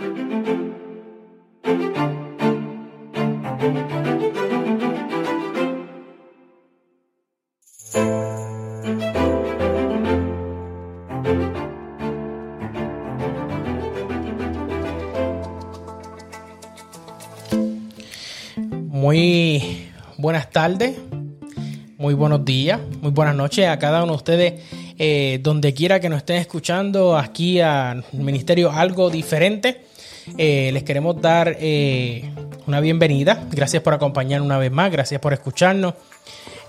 Muy buenas tardes, muy buenos días, muy buenas noches a cada uno de ustedes, eh, donde quiera que nos estén escuchando, aquí al Ministerio Algo Diferente. Eh, les queremos dar eh, una bienvenida. Gracias por acompañarnos una vez más, gracias por escucharnos.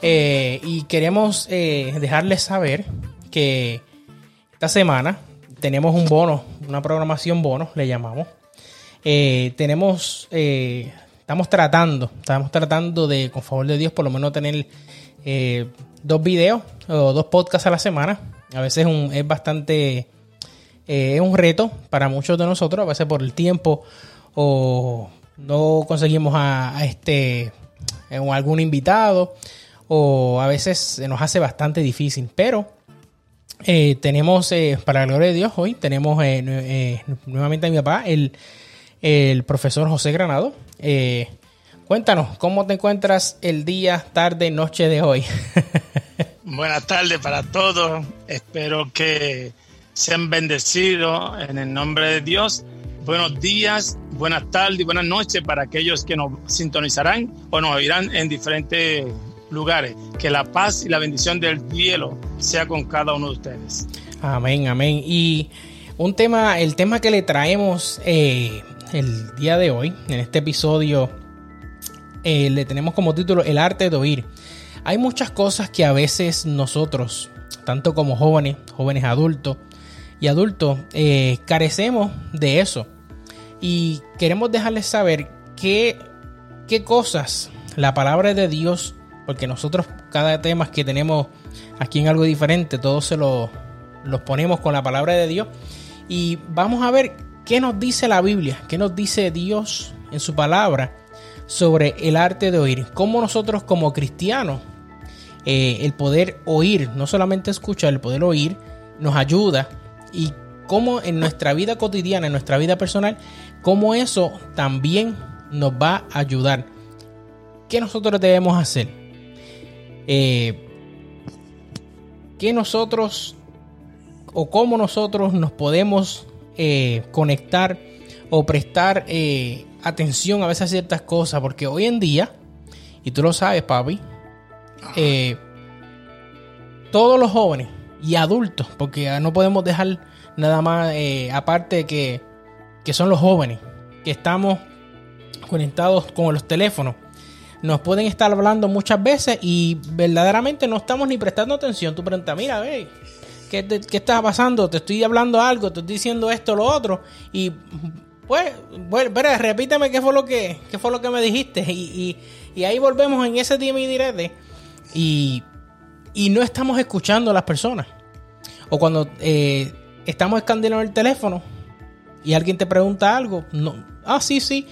y queremos dejarles saber que esta semana tenemos un bono, una programación bono, le llamamos. tenemos estamos tratando, estamos tratando de, con favor de Dios, por lo menos tener eh, dos videos o dos podcasts a la semana. A veces es bastante, eh, es un reto para muchos de nosotros, a veces por el tiempo o no conseguimos a, este eh, algún invitado o a veces se nos hace bastante difícil, pero tenemos, para la gloria de Dios, hoy tenemos nuevamente a mi papá, el, el profesor José Granado, eh, cuéntanos, ¿cómo te encuentras el día, tarde, noche de hoy? Buenas tardes para todos. Espero que sean bendecidos en el nombre de Dios. Buenos días, buenas tardes y buenas noches para aquellos que nos sintonizarán o nos oirán en diferentes lugares. Que la paz y la bendición del cielo sea con cada uno de ustedes. Amén, amén. Y un tema, el tema que le traemos eh, el día de hoy, en este episodio, eh, le tenemos como título El arte de oír. Hay muchas cosas que a veces nosotros, tanto como jóvenes, jóvenes adultos y adultos, eh, carecemos de eso. Y queremos dejarles saber qué, qué cosas la palabra de Dios, porque nosotros cada tema que tenemos aquí en algo diferente, todos se lo, los ponemos con la palabra de Dios. Y vamos a ver ¿Qué nos dice la Biblia? ¿Qué nos dice Dios en su palabra sobre el arte de oír? ¿Cómo nosotros como cristianos eh, el poder oír, no solamente escuchar, el poder oír, nos ayuda y cómo en nuestra vida cotidiana, en nuestra vida personal, cómo eso también nos va a ayudar. ¿Qué nosotros debemos hacer? Eh, ¿Qué nosotros o cómo nosotros nos podemos eh, conectar o prestar eh, atención a veces a ciertas cosas, porque hoy en día, y tú lo sabes, papi, todos los jóvenes y adultos, porque no podemos dejar nada más aparte que, que son los jóvenes, que estamos conectados con los teléfonos nos pueden estar hablando muchas veces y verdaderamente no estamos ni prestando atención. Tú preguntas, mira, ve, ¿qué, ¿qué, está pasando? Te estoy hablando algo, te estoy diciendo esto, lo otro. Y pues, bueno, espera, repíteme qué fue lo que, qué fue lo que me dijiste. Y, ahí volvemos en ese día y. Y, y no estamos escuchando a las personas. O cuando eh, estamos escandilando el teléfono y alguien te pregunta algo, no, ah, sí, sí.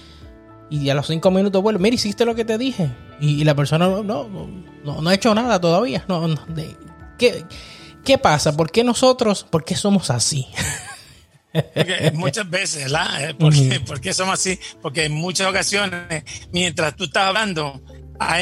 Y a los cinco minutos vuelve, mira, hiciste lo que te dije. Y, la persona no, no, no, no, ha hecho nada todavía. No, de, ¿qué, ¿Qué pasa? ¿Por qué nosotros, por qué somos así? muchas veces, ¿verdad? Eh, ¿Por qué, somos así? Porque en muchas ocasiones, mientras tú estás hablando,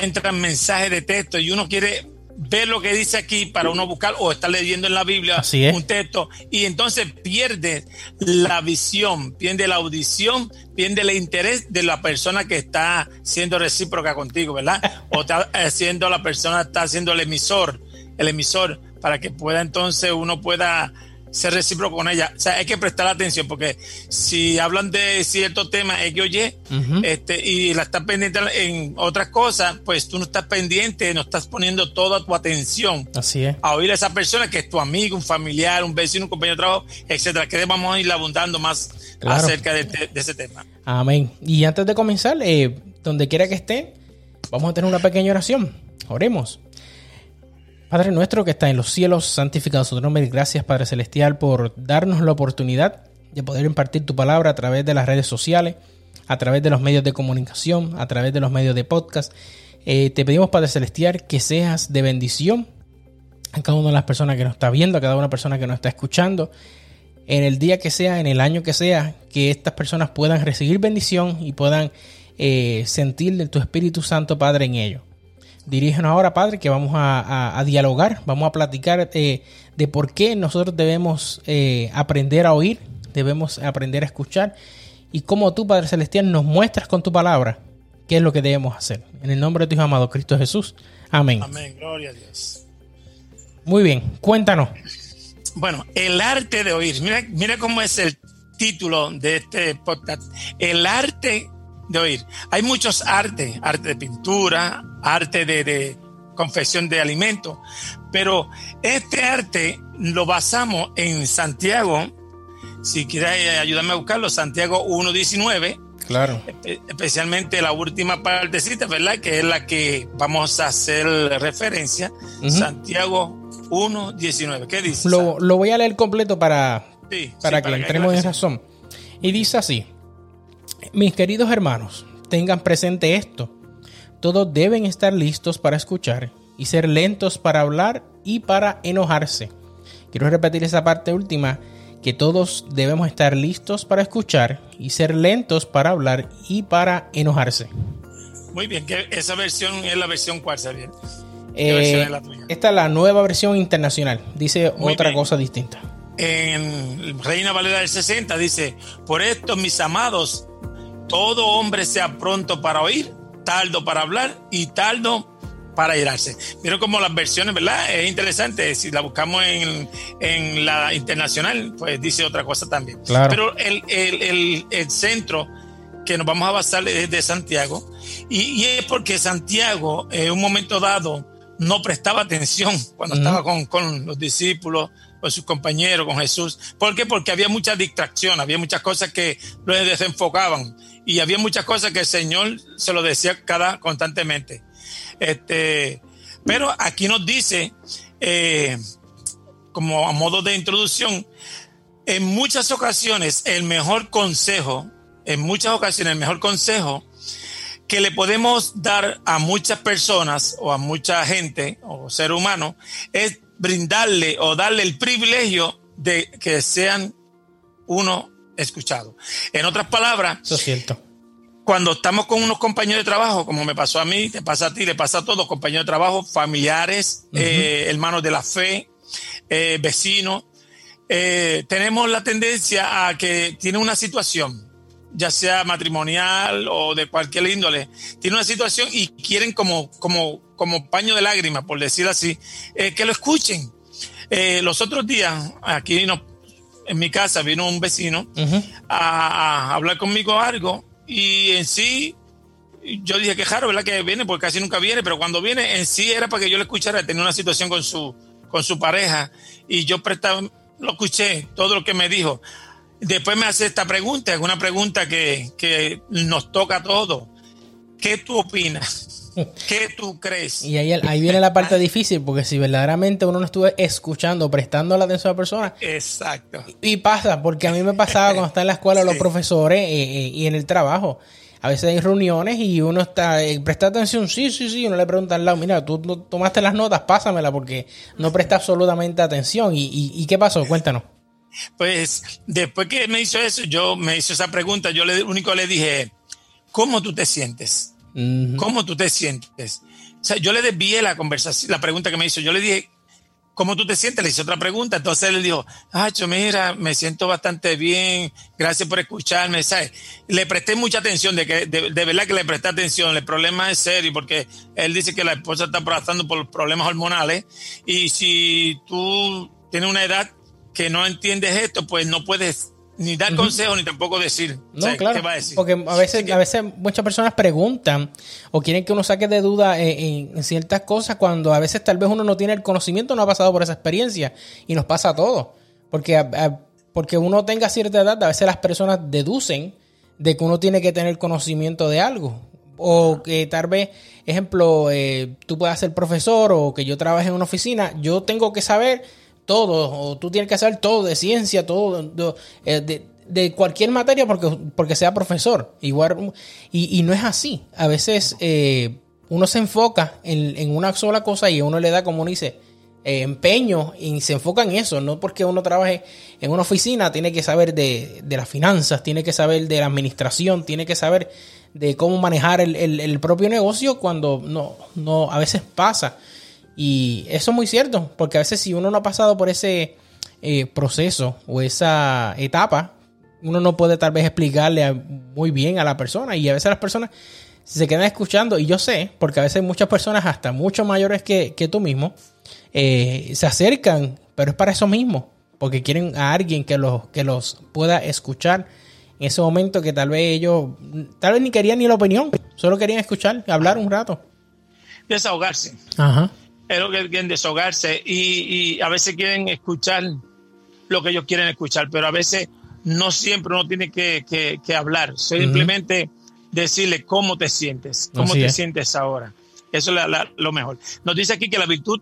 entran mensajes de texto y uno quiere ver lo que dice aquí para uno buscar o estar leyendo en la Biblia un texto y entonces pierde la visión, pierde la audición, pierde el interés de la persona que está siendo recíproca contigo, ¿verdad? O está siendo la persona, está siendo el emisor, el emisor para que pueda entonces uno pueda ser recíproco con ella. O sea, hay que prestar atención porque si hablan de cierto tema, es que oye, este, y la estás pendiente en otras cosas, pues tú no estás pendiente, no estás poniendo toda tu atención Así es. a oír a esa persona que es tu amigo, un familiar, un vecino, un compañero de trabajo, etcétera. Que vamos a ir abundando más acerca de, ese tema. Amén. Y antes de comenzar, eh, donde quiera que esté, vamos a tener una pequeña oración. Oremos. Padre nuestro que está en los cielos, santificado su nombre. Gracias, Padre Celestial, por darnos la oportunidad de poder impartir tu palabra a través de las redes sociales, a través de los medios de comunicación, a través de los medios de podcast. Eh, te pedimos, Padre Celestial, que seas de bendición a cada una de las personas que nos está viendo, a cada una persona que nos está escuchando, en el día que sea, en el año que sea, que estas personas puedan recibir bendición y puedan eh, sentir de tu Espíritu Santo, Padre, en ello. Dirígenos ahora, Padre, que vamos a, dialogar, vamos a platicar eh, de por qué nosotros debemos eh, aprender a oír, debemos aprender a escuchar y cómo tú, Padre Celestial, nos muestras con tu palabra qué es lo que debemos hacer. En el nombre de tu Hijo amado Cristo Jesús. Amén. Amén, gloria a Dios. Muy bien, cuéntanos. Bueno, el arte de oír. Mira, mira cómo es el título de este podcast. El arte de oír. Hay muchos artes, arte de pintura, arte de, confección de alimentos, pero este arte lo basamos en Santiago, si quieres ayudarme a buscarlo, Santiago 1.19. Claro. Especialmente la última partecita, ¿verdad? Que es la que vamos a hacer referencia. Santiago 1.19. ¿Qué dice? Lo, lo, voy a leer completo para, para que entremos en razón. Y dice así. Mis queridos hermanos, tengan presente esto. Todos deben estar listos para escuchar y ser lentos para hablar y para enojarse. Quiero repetir esa parte última, que todos debemos estar listos para escuchar y ser lentos para hablar y para enojarse. Muy bien, esa versión es la versión cuál, Xavier. Eh, esta es la nueva versión internacional, dice otra cosa distinta. En Reina Valera del 60 dice, por esto mis amados, todo hombre sea pronto para oír, tardo para hablar y tardo para irarse. Mira como las versiones, ¿verdad? Es interesante. Si la buscamos en, la internacional, pues dice otra cosa también. Pero el, centro que nos vamos a basar es de Santiago. Y, es porque Santiago, en un momento dado, no prestaba atención cuando estaba con, con los discípulos, con sus compañeros, con Jesús. ¿Por qué? Porque había mucha distracción, había muchas cosas que lo desenfocaban y había muchas cosas que el Señor se lo decía cada constantemente. Este, pero aquí nos dice, eh, como a modo de introducción, en muchas ocasiones el mejor consejo, en muchas ocasiones el mejor consejo que le podemos dar a muchas personas o a mucha gente o ser humano es brindarle o darle el privilegio de que sean uno escuchado. En otras palabras, Eso es cierto. Cuando estamos con unos compañeros de trabajo, como me pasó a mí, te pasa a ti, le pasa a todos, compañeros de trabajo, familiares, eh, hermanos de la fe, eh, vecinos, eh, tenemos la tendencia a que tiene una situación, ya sea matrimonial o de cualquier índole, tiene una situación y quieren como, como, como paño de lágrimas, por decir así, que lo escuchen. los otros días, aquí no, en mi casa vino un vecino a, hablar conmigo algo y en sí yo dije que raro, ¿verdad? Que viene porque casi nunca viene, pero cuando viene en sí era para que yo le escuchara, tenía una situación con su, con su pareja y yo prestaba, lo escuché, todo lo que me dijo. Después me hace esta pregunta, es una pregunta que, que nos toca a todos. ¿Qué tú opinas? ¿Qué tú crees? Y ahí, ahí viene la parte difícil, porque si verdaderamente uno no estuvo escuchando, prestando la atención a la persona. Exacto. Y, pasa, porque a mí me pasaba cuando está en la escuela los profesores eh, eh, y en el trabajo. A veces hay reuniones y uno está, eh, presta atención, sí, sí, sí, uno le pregunta al lado, mira, tú tomaste las notas, pásamela porque no presta absolutamente atención. ¿Y, y, qué pasó? Cuéntanos. Pues después que me hizo eso, yo me hizo esa pregunta, yo le único le dije, ¿cómo tú te sientes? ¿Cómo tú te sientes? O sea, yo le desvié la conversación, la pregunta que me hizo. Yo le dije, ¿cómo tú te sientes? Le hice otra pregunta. Entonces él dijo, ah, mira, me siento bastante bien, gracias por escucharme, ¿sabes? Le presté mucha atención, de, que, de, verdad que le presté atención. El problema es serio porque él dice que la esposa está pasando por problemas hormonales y si tú tienes una edad que no entiendes esto, pues no puedes ni dar consejo ni tampoco decir. No, claro. Porque a veces, a veces muchas personas preguntan o quieren que uno saque de duda en, ciertas cosas cuando a veces tal vez uno no tiene el conocimiento, no ha pasado por esa experiencia y nos pasa a todos. Porque, porque uno tenga cierta edad, a veces las personas deducen de que uno tiene que tener conocimiento de algo. O que tal vez, ejemplo, eh, tú puedas ser profesor o que yo trabaje en una oficina, yo tengo que saber todo, o tú tienes que hacer todo de ciencia, todo eh, de, cualquier materia porque, porque sea profesor. Igual, y, no es así. A veces eh, uno se enfoca en, una sola cosa y uno le da, como uno dice, eh, empeño y se enfoca en eso, no porque uno trabaje en una oficina, tiene que saber de, de las finanzas, tiene que saber de la administración, tiene que saber de cómo manejar el, el, propio negocio cuando no, no, a veces pasa. Y eso es muy cierto, porque a veces si uno no ha pasado por ese eh, proceso o esa etapa, uno no puede tal vez explicarle muy bien a la persona y a veces las personas se quedan escuchando y yo sé, porque a veces muchas personas hasta mucho mayores que, que tú mismo eh, se acercan, pero es para eso mismo, porque quieren a alguien que los, que los pueda escuchar en ese momento que tal vez ellos, tal vez ni querían ni la opinión, solo querían escuchar, hablar un rato. Desahogarse. Ajá. Es lo que quieren desahogarse y, y a veces quieren escuchar lo que ellos quieren escuchar, pero a veces no siempre uno tiene que, que, hablar, simplemente decirle cómo te sientes, cómo te sientes ahora. Eso es lo mejor. Nos dice aquí que la virtud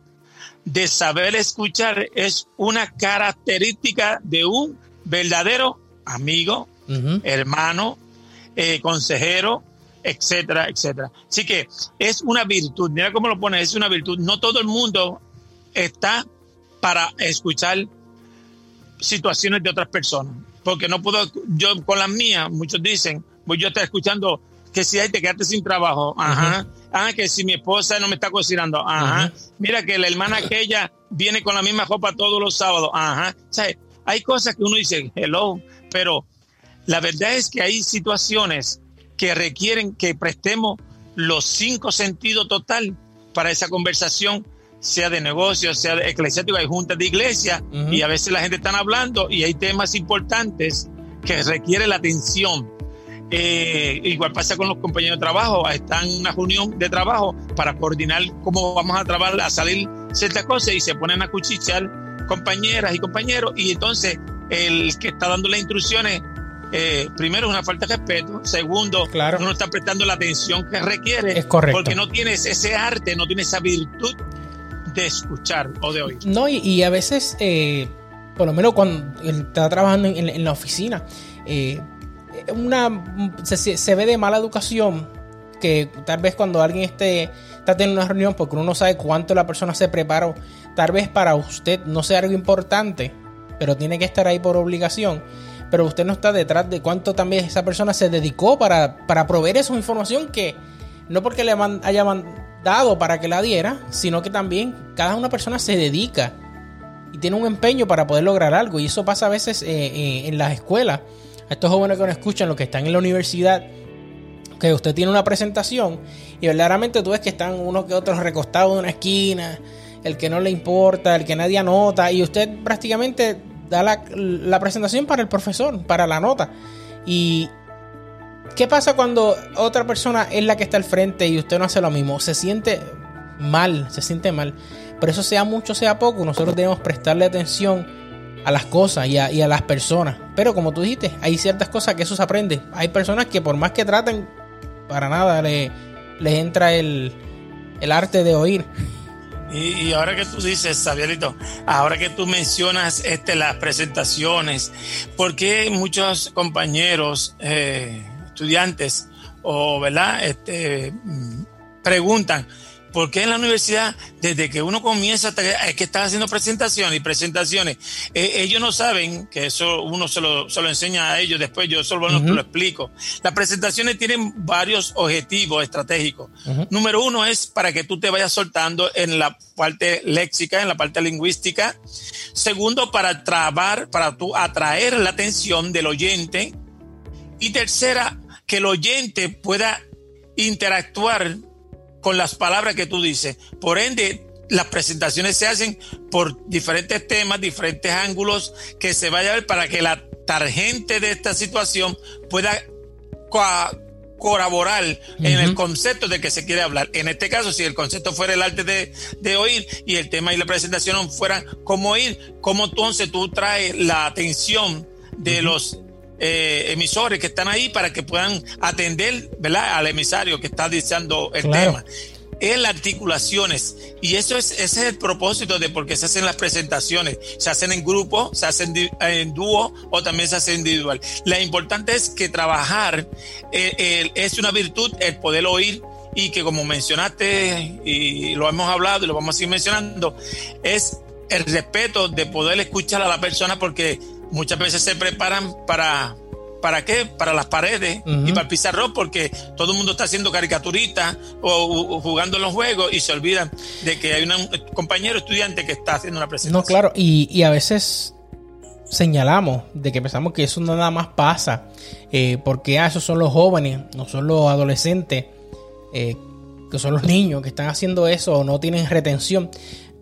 de saber escuchar es una característica de un verdadero amigo, hermano, eh, consejero, etcétera, etcétera. Así que es una virtud, mira cómo lo pone, es una virtud. No todo el mundo está para escuchar situaciones de otras personas, porque no puedo, yo con las mías, muchos dicen, voy yo estoy escuchando que si hay te quedaste sin trabajo, ajá, ah, que si mi esposa no me está cocinando, ajá, mira que la hermana aquella viene con la misma ropa todos los sábados, ajá, o sea, hay cosas que uno dice, hello, pero la verdad es que hay situaciones que requieren que prestemos los cinco sentidos total para esa conversación, sea de negocio, sea de eclesiástico, hay juntas de iglesia y a veces la gente está hablando y hay temas importantes que requieren la atención. Eh, igual pasa con los compañeros de trabajo, están en una reunión de trabajo para coordinar cómo vamos a trabajar, a salir ciertas cosas y se ponen a cuchichear compañeras y compañeros y entonces el que está dando las instrucciones eh, primero, es una falta de respeto. Segundo, claro. no está prestando la atención que requiere. Es correcto. Porque no tienes ese arte, no tienes esa virtud de escuchar o de oír. No, y, a veces, eh, por lo menos cuando está trabajando en, la oficina, eh, una, se, ve de mala educación que tal vez cuando alguien esté, está teniendo una reunión, porque uno no sabe cuánto la persona se preparó, tal vez para usted no sea algo importante, pero tiene que estar ahí por obligación pero usted no está detrás de cuánto también esa persona se dedicó para, para proveer esa información que no porque le haya mandado para que la diera, sino que también cada una persona se dedica y tiene un empeño para poder lograr algo. Y eso pasa a veces eh, eh, en las escuelas. A estos jóvenes que no escuchan, los que están en la universidad, que usted tiene una presentación y verdaderamente tú ves que están uno que otros recostados en una esquina, el que no le importa, el que nadie anota, y usted prácticamente da la, presentación para el profesor, para la nota. Y ¿qué pasa cuando otra persona es la que está al frente y usted no hace lo mismo? Se siente mal, se siente mal. Pero eso sea mucho, sea poco, nosotros debemos prestarle atención a las cosas y a, las personas. Pero como tú dijiste, hay ciertas cosas que eso se aprende. Hay personas que por más que traten, para nada le, les entra el, el arte de oír. Y, ahora que tú dices, Xavierito, ahora que tú mencionas este, las presentaciones, ¿por qué muchos compañeros, eh, estudiantes, o verdad, este, mm, preguntan, porque en la universidad, desde que uno comienza, es que están haciendo presentaciones y presentaciones. Eh, ellos no saben que eso uno se lo, se lo, enseña a ellos después, yo solo lo explico. Las presentaciones tienen varios objetivos estratégicos. Número uno es para que tú te vayas soltando en la parte léxica, en la parte lingüística. Segundo, para trabar, para tú atraer la atención del oyente. Y tercera, que el oyente pueda interactuar con las palabras que tú dices. Por ende, las presentaciones se hacen por diferentes temas, diferentes ángulos que se vaya a ver para que la tarjeta de esta situación pueda colaborar en el concepto de que se quiere hablar. En este caso, si el concepto fuera el arte de, oír y el tema y la presentación fueran cómo oír, cómo entonces tú traes la atención de los eh, emisores que están ahí para que puedan atender ¿verdad? al emisario que está diciendo el tema. En las articulaciones. Y eso es, ese es el propósito de por qué se hacen las presentaciones. Se hacen en grupo, se hacen en dúo o también se hace individual. La importante es que trabajar eh, es una virtud, el poder oír y que como mencionaste y lo hemos hablado y lo vamos a seguir mencionando, es el respeto de poder escuchar a la persona porque muchas veces se preparan para ¿Para qué? Para las paredes y para el pizarrón, porque todo el mundo está haciendo caricaturitas o, jugando en los juegos y se olvidan de que hay un compañero estudiante que está haciendo una presentación. No, claro, y, a veces señalamos de que pensamos que eso nada más pasa eh, porque ah, esos son los jóvenes, no son los adolescentes, eh, que son los niños que están haciendo eso o no tienen retención.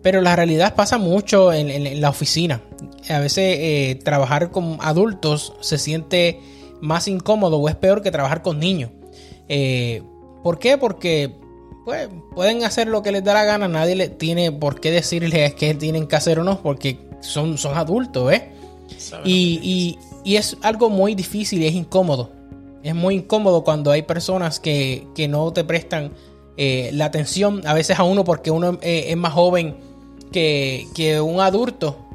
Pero la realidad pasa mucho en, la oficina. A veces eh, trabajar con adultos se siente más incómodo o es peor que trabajar con niños. Eh, ¿Por qué? Porque pues, pueden hacer lo que les da la gana, nadie le tiene por qué decirles qué tienen que hacer o no, porque son, son adultos, ¿eh? Y, es algo muy difícil y es incómodo. Es muy incómodo cuando hay personas que, no te prestan eh, la atención, a veces a uno porque uno eh, es más joven que, que un adulto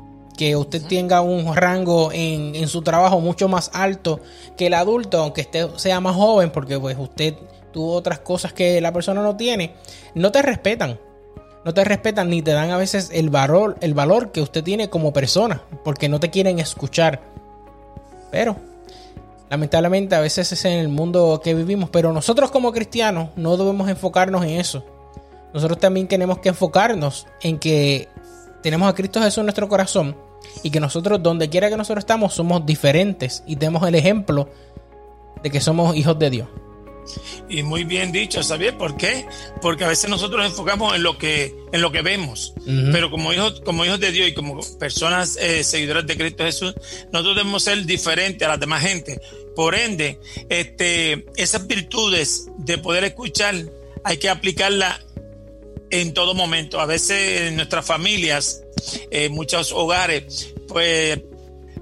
que usted tenga un rango en, su trabajo mucho más alto que el adulto, aunque usted sea más joven, porque pues usted tuvo otras cosas que la persona no tiene, no te respetan. No te respetan ni te dan a veces el valor, el valor que usted tiene como persona, porque no te quieren escuchar. Pero, lamentablemente, a veces es en el mundo que vivimos. Pero nosotros como cristianos no debemos enfocarnos en eso. Nosotros también tenemos que enfocarnos en que tenemos a Cristo Jesús en nuestro corazón y que nosotros, donde quiera que nosotros estamos, somos diferentes y tenemos el ejemplo de que somos hijos de Dios. Y muy bien dicho, ¿sabes por qué? Porque a veces nosotros nos enfocamos en lo que, en lo que vemos, pero como hijos, como hijos de Dios y como personas eh, seguidoras de Cristo Jesús, nosotros debemos ser diferentes a las demás gente. Por ende, este, esas virtudes de poder escuchar hay que aplicarlas en todo momento. A veces en nuestras familias en muchos hogares, pues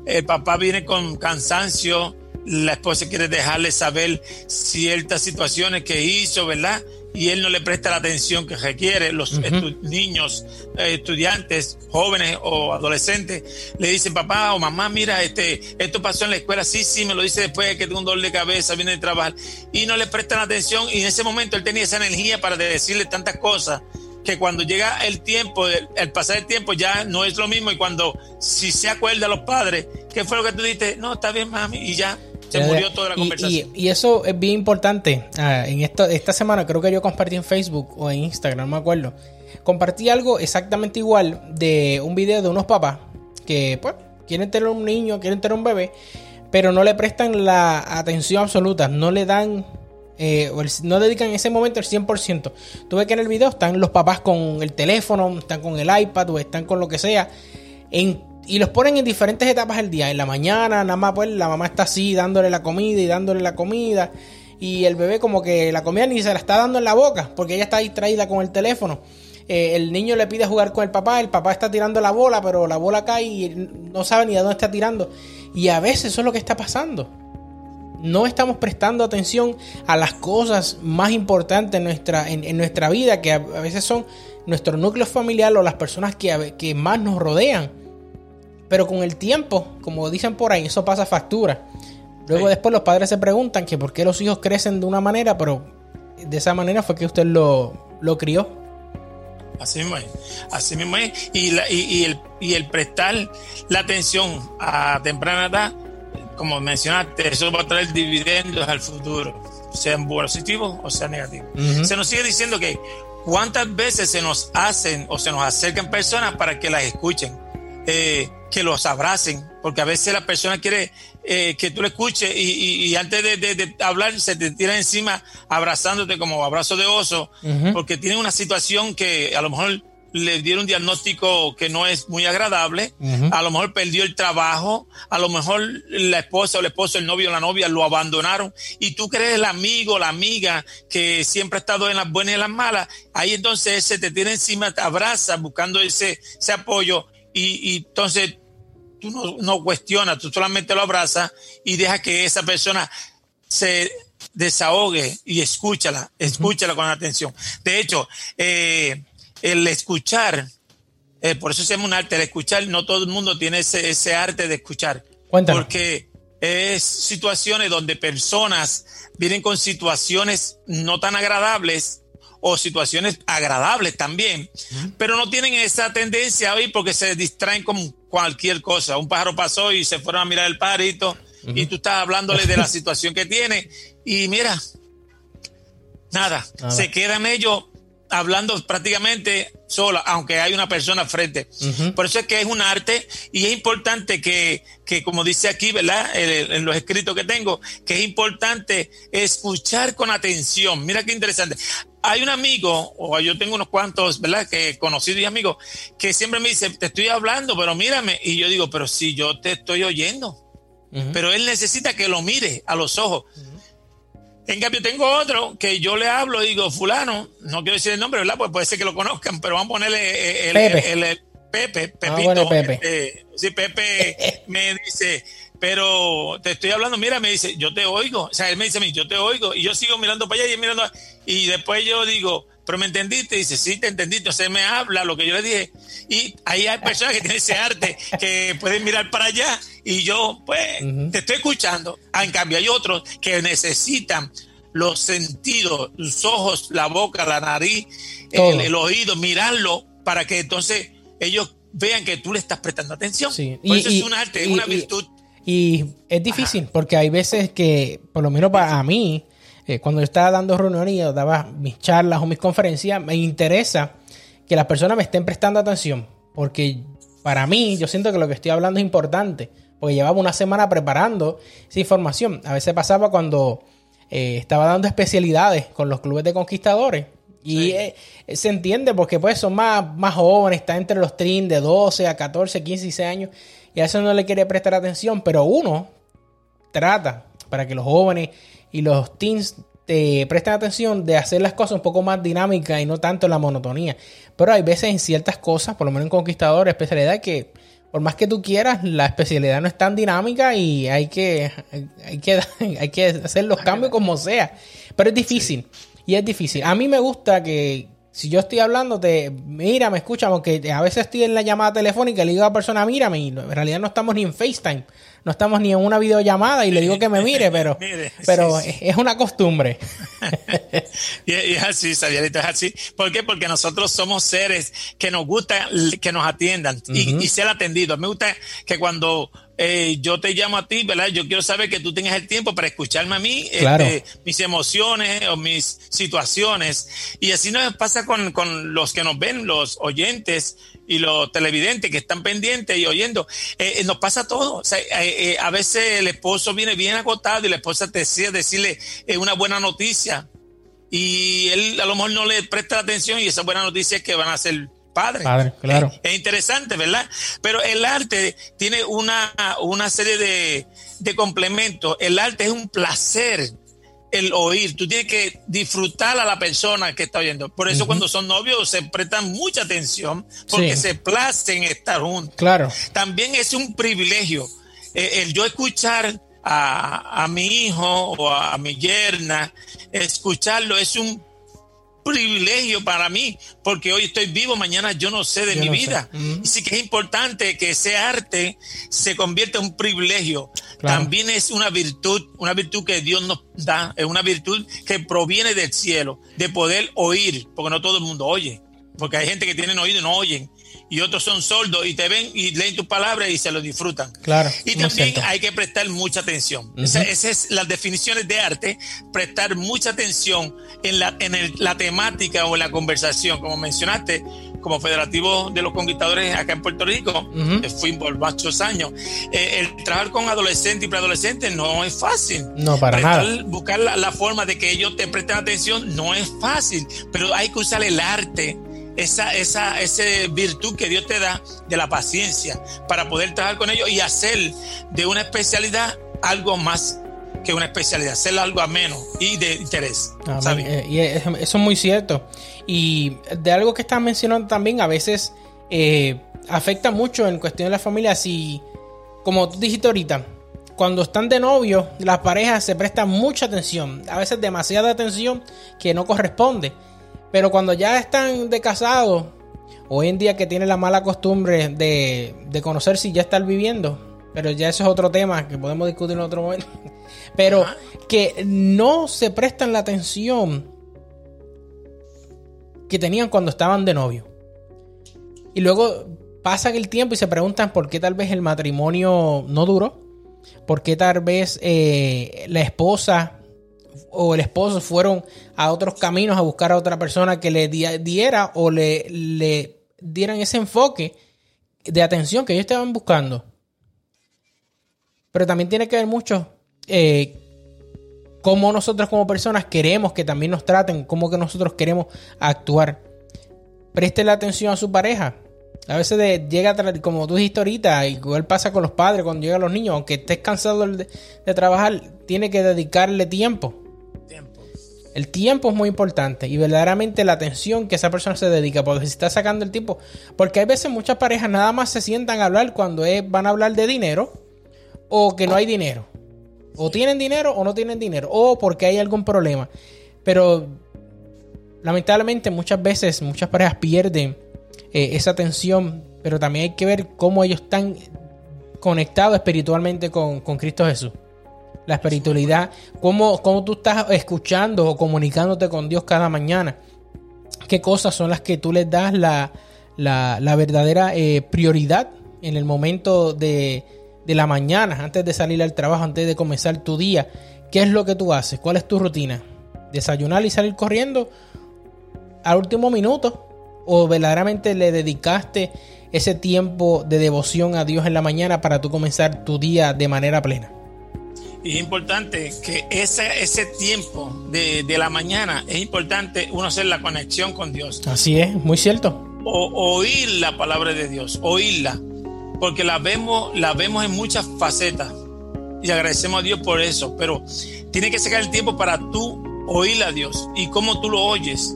el papá viene con cansancio, la esposa quiere dejarle saber ciertas situaciones que hizo, ¿verdad? Y él no le presta la atención que requiere. Los niños, eh, estudiantes, jóvenes o adolescentes le dicen, papá o mamá, mira, este, esto pasó en la escuela, sí, sí, me lo dice después de que tengo un dolor de cabeza, viene de trabajar. Y no le prestan atención y en ese momento él tenía esa energía para decirle tantas cosas que cuando llega el tiempo, el, pasar el tiempo ya no es lo mismo y cuando si se acuerda a los padres, ¿qué fue lo que tú dijiste? No, está bien, mami, y ya se murió toda la conversación. Y, eso es bien importante. Ah, en esta, esta semana creo que yo compartí en Facebook o en Instagram, no me acuerdo. Compartí algo exactamente igual de un video de unos papás que pues quieren tener un niño, quieren tener un bebé, pero no le prestan la atención absoluta, no le dan eh, no dedican ese momento el 100%. Tú ves que en el video están los papás con el teléfono, están con el iPad o están con lo que sea. y los ponen en diferentes etapas del día. En la mañana, nada más, pues la mamá está así dándole la comida y dándole la comida. Y el bebé, como que la comida ni se la está dando en la boca porque ella está distraída con el teléfono. Eh, el niño le pide jugar con el papá, el papá está tirando la bola, pero la bola cae y no sabe ni a dónde está tirando. Y a veces eso es lo que está pasando no estamos prestando atención a las cosas más importantes en nuestra, en, nuestra vida, que a, veces son nuestro núcleo familiar o las personas que, que más nos rodean. Pero con el tiempo, como dicen por ahí, eso pasa factura. Luego después los padres se preguntan que por qué los hijos crecen de una manera, pero de esa manera fue que usted lo, lo crió. Así mismo es. Así mismo es. Y, y, el, y el prestar la atención a temprana edad como mencionaste, eso va a traer dividendos al futuro, sean positivos o sean negativos. Se nos sigue diciendo que cuántas veces se nos hacen o se nos acercan personas para que las escuchen, eh, que los abracen, porque a veces la persona quiere eh, que tú le escuches y, antes de, hablar se te tira encima abrazándote como abrazo de oso, porque tiene una situación que a lo mejor le dieron un diagnóstico que no es muy agradable, a lo mejor perdió el trabajo, a lo mejor la esposa o el esposo, el novio o la novia lo abandonaron. Y tú crees el amigo, la amiga que siempre ha estado en las buenas y en las malas, ahí entonces ese te tiene encima, te abraza buscando ese, ese apoyo y, entonces tú no, no cuestionas, tú solamente lo abrazas y dejas que esa persona se desahogue y escúchala, escúchala con atención. De hecho, eh, el escuchar, eh, por eso se llama un arte, el escuchar, no todo el mundo tiene ese, ese arte de escuchar. Porque es situaciones donde personas vienen con situaciones no tan agradables o situaciones agradables también, pero no tienen esa tendencia hoy porque se distraen con cualquier cosa. Un pájaro pasó y se fueron a mirar el pajarito y tú estás hablándole de la situación que tiene. Y mira, nada, se quedan ellos hablando prácticamente sola, aunque hay una persona frente. Por eso es que es un arte y es importante que, que como dice aquí, ¿verdad? En, los escritos que tengo, que es importante escuchar con atención. Mira qué interesante. Hay un amigo, o yo tengo unos cuantos, ¿verdad? Que conocidos y amigos, que siempre me dice, te estoy hablando, pero mírame. Y yo digo, pero si yo te estoy oyendo. Pero él necesita que lo mire a los ojos. En cambio, tengo otro que yo le hablo y digo, fulano, no quiero decir el nombre, ¿verdad? Pues puede ser que lo conozcan, pero vamos a ponerle el, Pepe. El, Pepe, Pepito. Pepe. Este, sí, Pepe me dice, pero te estoy hablando, mira, me dice, yo te oigo. O sea, él me dice a mí, yo te oigo. Y yo sigo mirando para allá y mirando. Y después yo digo, pero me entendiste. Y dice, sí, te entendí. Entonces me habla lo que yo le dije. Y ahí hay personas que tienen ese arte, que pueden mirar para allá y yo, pues, te estoy escuchando. Ah, en cambio, hay otros que necesitan los sentidos, los ojos, la boca, la nariz, el, oído, mirarlo para que entonces ellos vean que tú le estás prestando atención. Sí. Por eso es un arte, es una virtud. Y es difícil porque hay veces que, por lo menos para mí, eh, cuando yo estaba dando reuniones daba mis charlas o mis conferencias, me interesa que las personas me estén prestando atención. Porque para mí, yo siento que lo que estoy hablando es importante. Porque llevaba una semana preparando esa información. A veces pasaba cuando eh, estaba dando especialidades con los clubes de conquistadores. Y eh, se entiende porque pues son más, más jóvenes, están entre los trin de 12 a 14, 15, 16 años. Y a eso no le quiere prestar atención. Pero uno trata para que los jóvenes y los teens te presten atención de hacer las cosas un poco más dinámicas y no tanto la monotonía. Pero hay veces en ciertas cosas, por lo menos en conquistadores, especialidad que por más que tú quieras, la especialidad no es tan dinámica y hay que, hay que, hay que hacer los cambios como sea. Pero es difícil. Y es difícil. A mí me gusta que, si yo estoy hablando, te mira, me escucha, porque a veces estoy en la llamada telefónica y le digo a la persona, mírame, y en realidad no estamos ni en FaceTime, no estamos ni en una videollamada y le digo que me mire, pero, pero Es, una costumbre. y, es así, Sabierito, es así. ¿Por qué? Porque nosotros somos seres que nos gusta que nos atiendan y, y ser atendidos. Me gusta que cuando eh, yo te llamo a ti, ¿verdad? Yo quiero saber que tú tengas el tiempo para escucharme a mí, este, mis emociones o mis situaciones. Y así nos pasa con, los que nos ven, los oyentes y los televidentes que están pendientes y oyendo. Eh, eh, nos pasa todo. a veces el esposo viene bien agotado y la esposa te decide decirle una buena noticia. Y él a lo mejor no le presta atención y esa buena noticia es que van a ser padre. claro. Es, interesante, ¿verdad? Pero el arte tiene una, una serie de, de complementos. El arte es un placer el oír, tú tienes que disfrutar a la persona que está oyendo. Por eso cuando son novios se prestan mucha atención porque se placen estar juntos. Claro. También es un privilegio eh, el yo escuchar a, a, mi hijo o a, a mi yerna, escucharlo es un privilegio para mí, porque hoy estoy vivo, mañana yo no sé de mi vida. Y sí que es importante que ese arte se convierta en un privilegio. También es una virtud, una virtud que Dios nos da, es una virtud que proviene del cielo, de poder oír, porque no todo el mundo oye, porque hay gente que tiene oído y no oyen y otros son sordos y te ven y leen tus palabras y se lo disfrutan. Claro. Y también hay que prestar mucha atención. Esas esa es las definiciones de arte, prestar mucha atención en la, en la temática o en la conversación, como mencionaste, como federativo de los conquistadores acá en Puerto Rico, fui por muchos años. Eh, el trabajar con adolescentes y preadolescentes no es fácil. No, para nada. Buscar la, la, forma de que ellos te presten atención no es fácil, pero hay que usar el arte esa, esa, esa virtud que Dios te da de la paciencia para poder trabajar con ellos y hacer de una especialidad algo más que una especialidad, hacerlo algo ameno y de interés. Eh, y eso es muy cierto. Y de algo que estás mencionando también, a veces eh, afecta mucho en cuestión de la familia. Si, como tú dijiste ahorita, cuando están de novio, las parejas se prestan mucha atención, a veces demasiada atención que no corresponde. Pero cuando ya están de casados, hoy en día que tienen la mala costumbre de, conocer si ya están viviendo, pero ya eso es otro tema que podemos discutir en otro momento. Pero que no se prestan la atención que tenían cuando estaban de novio. Y luego pasan el tiempo y se preguntan por qué tal vez el matrimonio no duró, por qué tal vez eh, la esposa o el esposo fueron a otros caminos a buscar a otra persona que le diera o le, le dieran ese enfoque de atención que ellos estaban buscando. Pero también tiene que ver mucho eh, cómo nosotros como personas queremos que también nos traten, cómo que nosotros queremos actuar. Preste la atención a su pareja. A veces llega, como tú dijiste ahorita, igual pasa con los padres cuando llegan los niños, aunque estés cansado de trabajar, tiene que dedicarle tiempo. El tiempo es muy importante y verdaderamente la atención que esa persona se dedica, porque si está sacando el tiempo, porque hay veces muchas parejas nada más se sientan a hablar cuando van a hablar de dinero o que no hay dinero. O tienen dinero o no tienen dinero, o porque hay algún problema. Pero lamentablemente muchas veces muchas parejas pierden eh, esa atención, pero también hay que ver cómo ellos están conectados espiritualmente con, con Cristo Jesús la espiritualidad, cómo, cómo tú estás escuchando o comunicándote con Dios cada mañana, qué cosas son las que tú les das la, verdadera eh, prioridad en el momento de, de la mañana, antes de salir al trabajo, antes de comenzar tu día. ¿Qué es lo que tú haces? ¿Cuál es tu rutina? ¿Desayunar y salir corriendo al último minuto? ¿O verdaderamente le dedicaste ese tiempo de devoción a Dios en la mañana para tú comenzar tu día de manera plena? Y es importante que ese, ese tiempo de, la mañana, es importante uno hacer la conexión con Dios. Así es, muy cierto. O, oír la palabra de Dios, oírla, porque la vemos, la vemos en muchas facetas y agradecemos a Dios por eso, pero tiene que sacar el tiempo para tú oír a Dios y cómo tú lo oyes.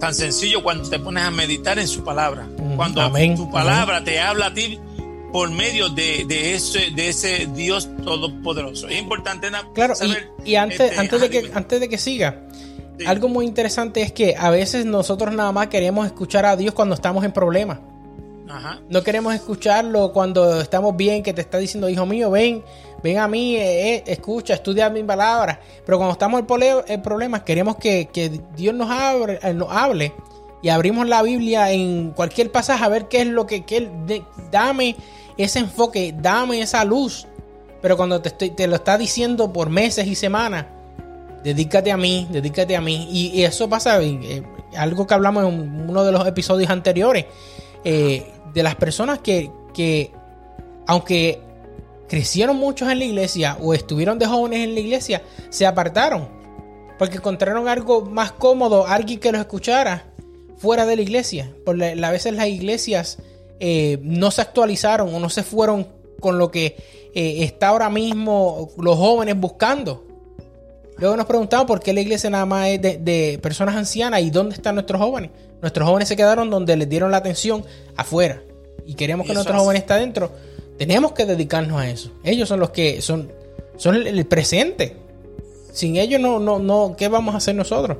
Tan sencillo cuando te pones a meditar en su palabra. Cuando tu palabra te habla a ti por medio de, de, ese, de ese Dios todopoderoso. Es importante claro, y, antes, este, antes, de que, antes de que siga, algo muy interesante es que a veces nosotros nada más queremos escuchar a Dios cuando estamos en problemas. No queremos escucharlo cuando estamos bien, que te está diciendo, hijo mío, ven, ven a mí, eh, eh, escucha, estudia mis palabras. Pero cuando estamos en problemas, queremos que, Dios nos, abre, eh, nos hable y abrimos la Biblia en cualquier pasaje a ver qué es lo que, que Él, dame ese enfoque, dame esa luz. Pero cuando te, estoy, te lo está diciendo por meses y semanas, dedícate a mí, dedícate a mí. Y, eso pasa, eh, algo que hablamos en uno de los episodios anteriores, eh, de las personas que, que, aunque crecieron muchos en la iglesia o estuvieron de jóvenes en la iglesia, se apartaron. Porque encontraron algo más cómodo, alguien que los escuchara fuera de la iglesia. Por a veces las iglesias eh, no se actualizaron o no se fueron con lo que eh, está ahora mismo los jóvenes buscando. Luego nos preguntamos por qué la iglesia nada más es de, personas ancianas y dónde están nuestros jóvenes. Nuestros jóvenes se quedaron donde les dieron la atención afuera y queremos que nuestros jóvenes estén dentro. Tenemos que dedicarnos a eso. Ellos son los que son, son el, el presente. Sin ellos no, no, no, ¿qué vamos a hacer nosotros?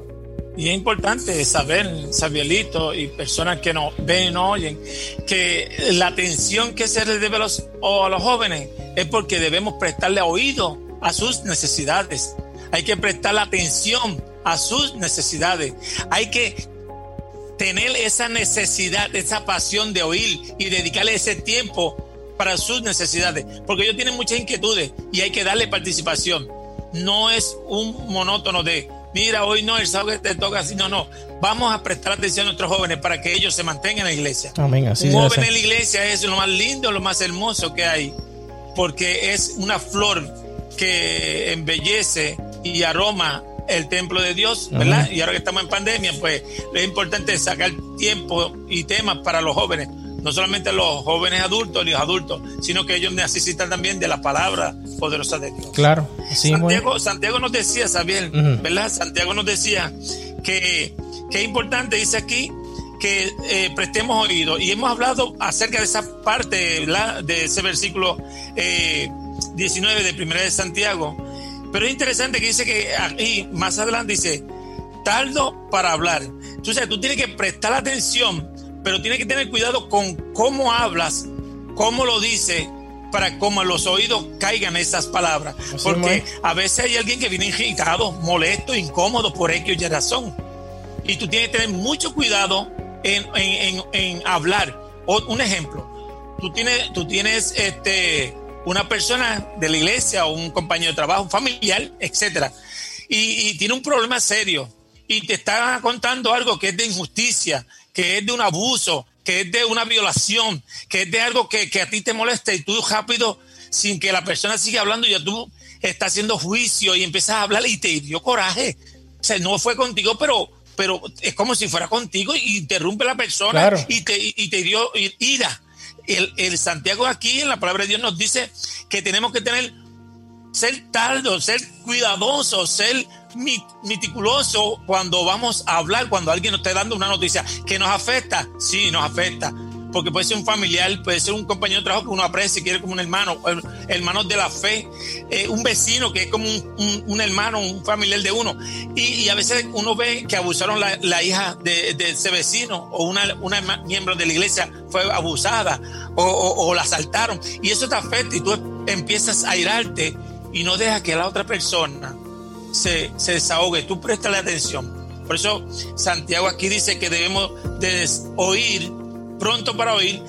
Y es importante saber, Sabielito y personas que nos ven oyen, que la atención que se le debe a los, a los jóvenes es porque debemos prestarle oído a sus necesidades. Hay que prestarle atención a sus necesidades. Hay que tener esa necesidad, esa pasión de oír y dedicarle ese tiempo para sus necesidades. Porque ellos tienen muchas inquietudes y hay que darle participación. No es un monótono de mira, hoy no, el sábado te toca así. No, no. Vamos a prestar atención a nuestros jóvenes para que ellos se mantengan en la iglesia. Amén, así Un joven en la iglesia es lo más lindo, lo más hermoso que hay, porque es una flor que embellece y aroma el templo de Dios, ¿verdad? Y ahora que estamos en pandemia, pues es importante sacar tiempo y temas para los jóvenes no solamente los jóvenes adultos, los adultos, sino que ellos necesitan también de la palabra poderosa de Dios. Claro. Santiago, Santiago nos decía, Sabiel, ¿verdad? Santiago nos decía que, que, es importante, dice aquí, que eh, prestemos oído. Y hemos hablado acerca de esa parte, de ese versículo 19 eh, de Primera de Santiago. Pero es interesante que dice que aquí, más adelante, dice, tardo para hablar. Entonces, tú tienes que prestar atención pero tiene que tener cuidado con cómo hablas, cómo lo dices, para cómo los oídos caigan esas palabras. Porque a veces hay alguien que viene irritado, molesto, incómodo por X y razón. Y tú tienes que tener mucho cuidado en, hablar. un ejemplo, tú tienes, tú tienes este, una persona de la iglesia o un compañero de trabajo, un familiar, etcétera, y, tiene un problema serio y te está contando algo que es de injusticia, que es de un abuso, que es de una violación, que es de algo que, que a ti te molesta y tú rápido, sin que la persona siga hablando, ya tú estás haciendo juicio y empiezas a hablar y te dio coraje. O sea, no fue contigo, pero pero es como si fuera contigo y interrumpe la persona y, te, y te dio ira. El, el, Santiago aquí en la palabra de Dios nos dice que tenemos que tener, ser tardos, ser cuidadosos, ser meticulosos cuando vamos a hablar, cuando alguien nos esté dando una noticia que nos afecta. Sí, nos afecta porque puede ser un familiar, puede ser un compañero de trabajo que uno aprecia, quiere como un hermano, hermanos de la fe, eh, un vecino que es como un, hermano, un familiar de uno. Y, a veces uno ve que abusaron la, hija de, ese vecino o una, una miembro de la iglesia fue abusada o, la asaltaron. Y eso te afecta y tú empiezas a irarte y no dejas que la otra persona se, se desahogue. Tú la atención. Por eso Santiago aquí dice que debemos de oír pronto para oír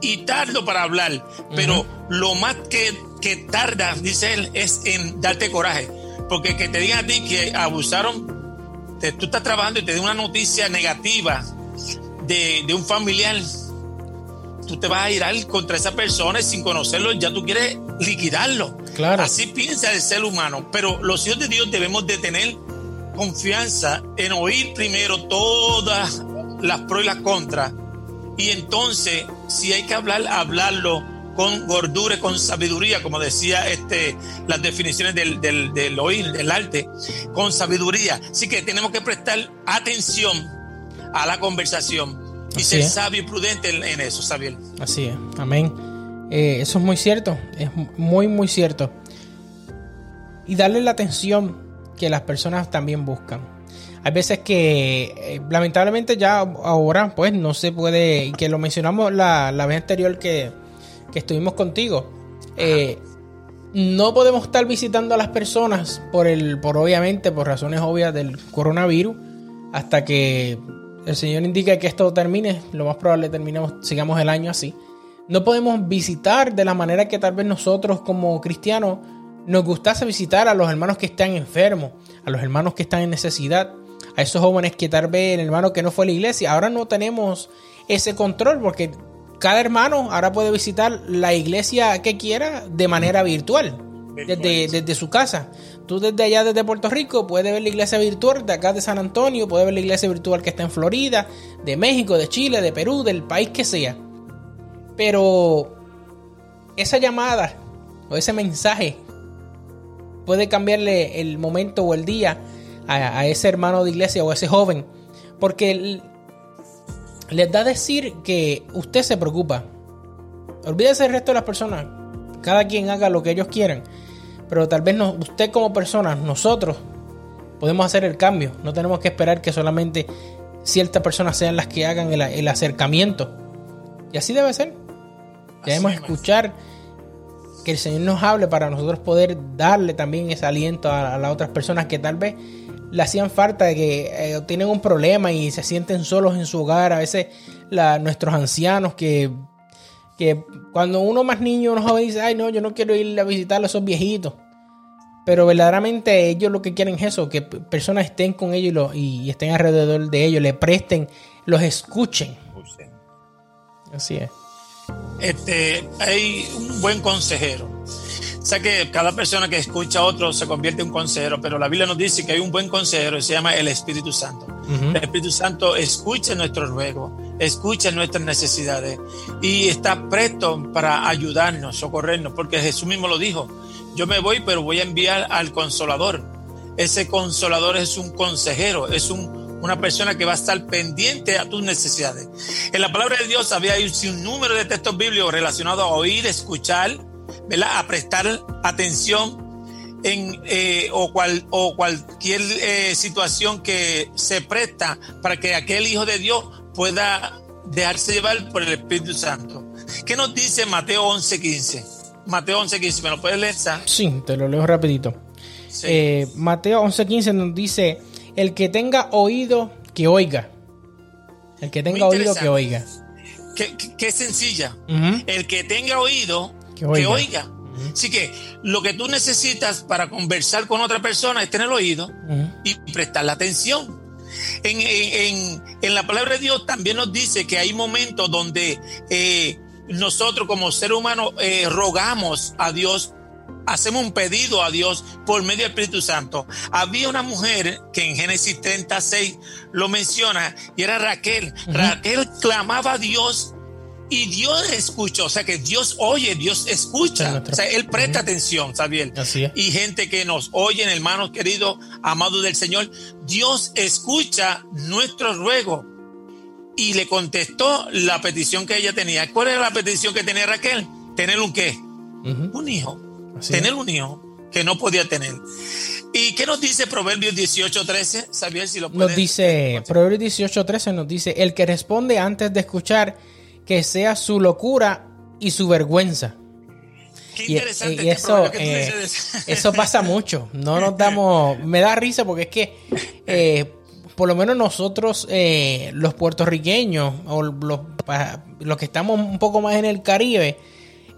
y tardo para hablar. Pero lo más que, que tarda, dice él, es en darte coraje. Porque que te digan a ti que abusaron, tú estás trabajando y te den una noticia negativa de, un familiar, tú te vas a ir contra esa persona y sin conocerlo ya tú quieres liquidarlo. Claro. Así piensa el ser humano. Pero los hijos de Dios debemos de tener confianza en oír primero todas las pros y las contras y entonces, si hay que hablar, hablarlo con gordura, con sabiduría, como decía este, las definiciones del, del, oír, del arte, con sabiduría. Así que tenemos que prestar atención a la conversación y ser sabio y prudente en, eso, Sabiel. Así es, amén. Eh, eso es muy cierto, es muy, muy cierto. Y darle la atención que las personas también buscan. Hay veces que eh, lamentablemente ya ahora pues no se puede, y que lo mencionamos la, vez anterior que, estuvimos contigo, eh, no podemos estar visitando a las personas por el, por obviamente, por razones obvias del coronavirus, hasta que el Señor indique que esto termine, lo más probable terminemos, sigamos el año así. No podemos visitar de la manera que tal vez nosotros como cristianos nos gustase visitar a los hermanos que están enfermos, a los hermanos que están en necesidad a esos jóvenes que tal vez el hermano que no fue a la iglesia. Ahora no tenemos ese control porque cada hermano ahora puede visitar la iglesia que quiera de manera virtual, desde, desde, su casa. Tú desde allá, desde Puerto Rico, puedes ver la iglesia virtual de acá de San Antonio, puedes ver la iglesia virtual que está en Florida, de México, de Chile, de Perú, del país que sea. Pero esa llamada o ese mensaje puede cambiarle el momento o el día a, ese hermano de iglesia o a ese joven, porque les da a decir que usted se preocupa. Olvídese del resto de las personas. Cada quien haga lo que ellos quieran. Pero tal vez no, usted como persona, nosotros, podemos hacer el cambio. No tenemos que esperar que solamente ciertas personas sean las que hagan el, acercamiento. Y así debe ser. Debemos escuchar que el Señor nos hable para nosotros poder darle también ese aliento a las otras personas que tal vez le hacían falta, que eh, tienen un problema y se sienten solos en su hogar. A veces nuestros ancianos que, que cuando uno más niño, uno joven dice, ay no, yo no quiero ir a visitar a esos viejitos. Pero verdaderamente ellos lo que quieren es eso, que personas estén con ellos y, y estén alrededor de ellos, le presten, los escuchen. Así es. Este, hay un buen consejero Sé que cada persona que escucha a otro se convierte en un consejero, pero la Biblia nos dice que hay un buen consejero, se llama el Espíritu Santo. El Espíritu Santo escucha nuestro ruego, escucha nuestras necesidades y está presto para ayudarnos, socorrernos, porque Jesús mismo lo dijo. Yo me voy, pero voy a enviar al consolador. Ese consolador es un consejero, es un, una persona que va a estar pendiente a tus necesidades. En la palabra de Dios había un número de textos bíblicos relacionados a oír, escuchar, a prestar atención en eh, o, cual, o cualquier eh, situación que se presta para que aquel Hijo de Dios pueda dejarse llevar por el Espíritu Santo. ¿Qué nos dice Mateo 11:15? Mateo 11:15, ¿me lo puedes leer? Sí, te lo leo rapidito. Eh, Mateo 11:15 nos dice, el que tenga oído, que oiga. El que tenga oído, que oiga. Qué, sencilla. El que tenga oído, que oiga. Así que lo que tú necesitas para conversar con otra persona es tener oído y prestar la atención. En, la palabra de Dios también nos dice que hay momentos donde eh, nosotros como ser humano eh, rogamos a Dios hacemos un pedido a Dios por medio del Espíritu Santo. Había una mujer que en Génesis 36 lo menciona y era Raquel. Raquel clamaba a Dios y Dios escucha, o sea que Dios oye, Dios escucha, o sea, Él presta atención, Sabiel. Y gente que nos oyen, hermanos queridos, amados del Señor, Dios escucha nuestro ruego y le contestó la petición que ella tenía. ¿Cuál era la petición que tenía Raquel? Tener un qué? Un hijo tener un hijo que no podía tener. ¿Y qué nos dice Proverbios 18:13? ¿Sabías si lo Nos dice, Proverbios 18:13 nos dice, el que responde antes de escuchar, que sea su locura y su vergüenza. Qué interesante y, este eso, eh, eso pasa mucho. No nos damos. Me da risa porque es que, eh, por lo menos nosotros, eh, los puertorriqueños, o los, los que estamos un poco más en el Caribe,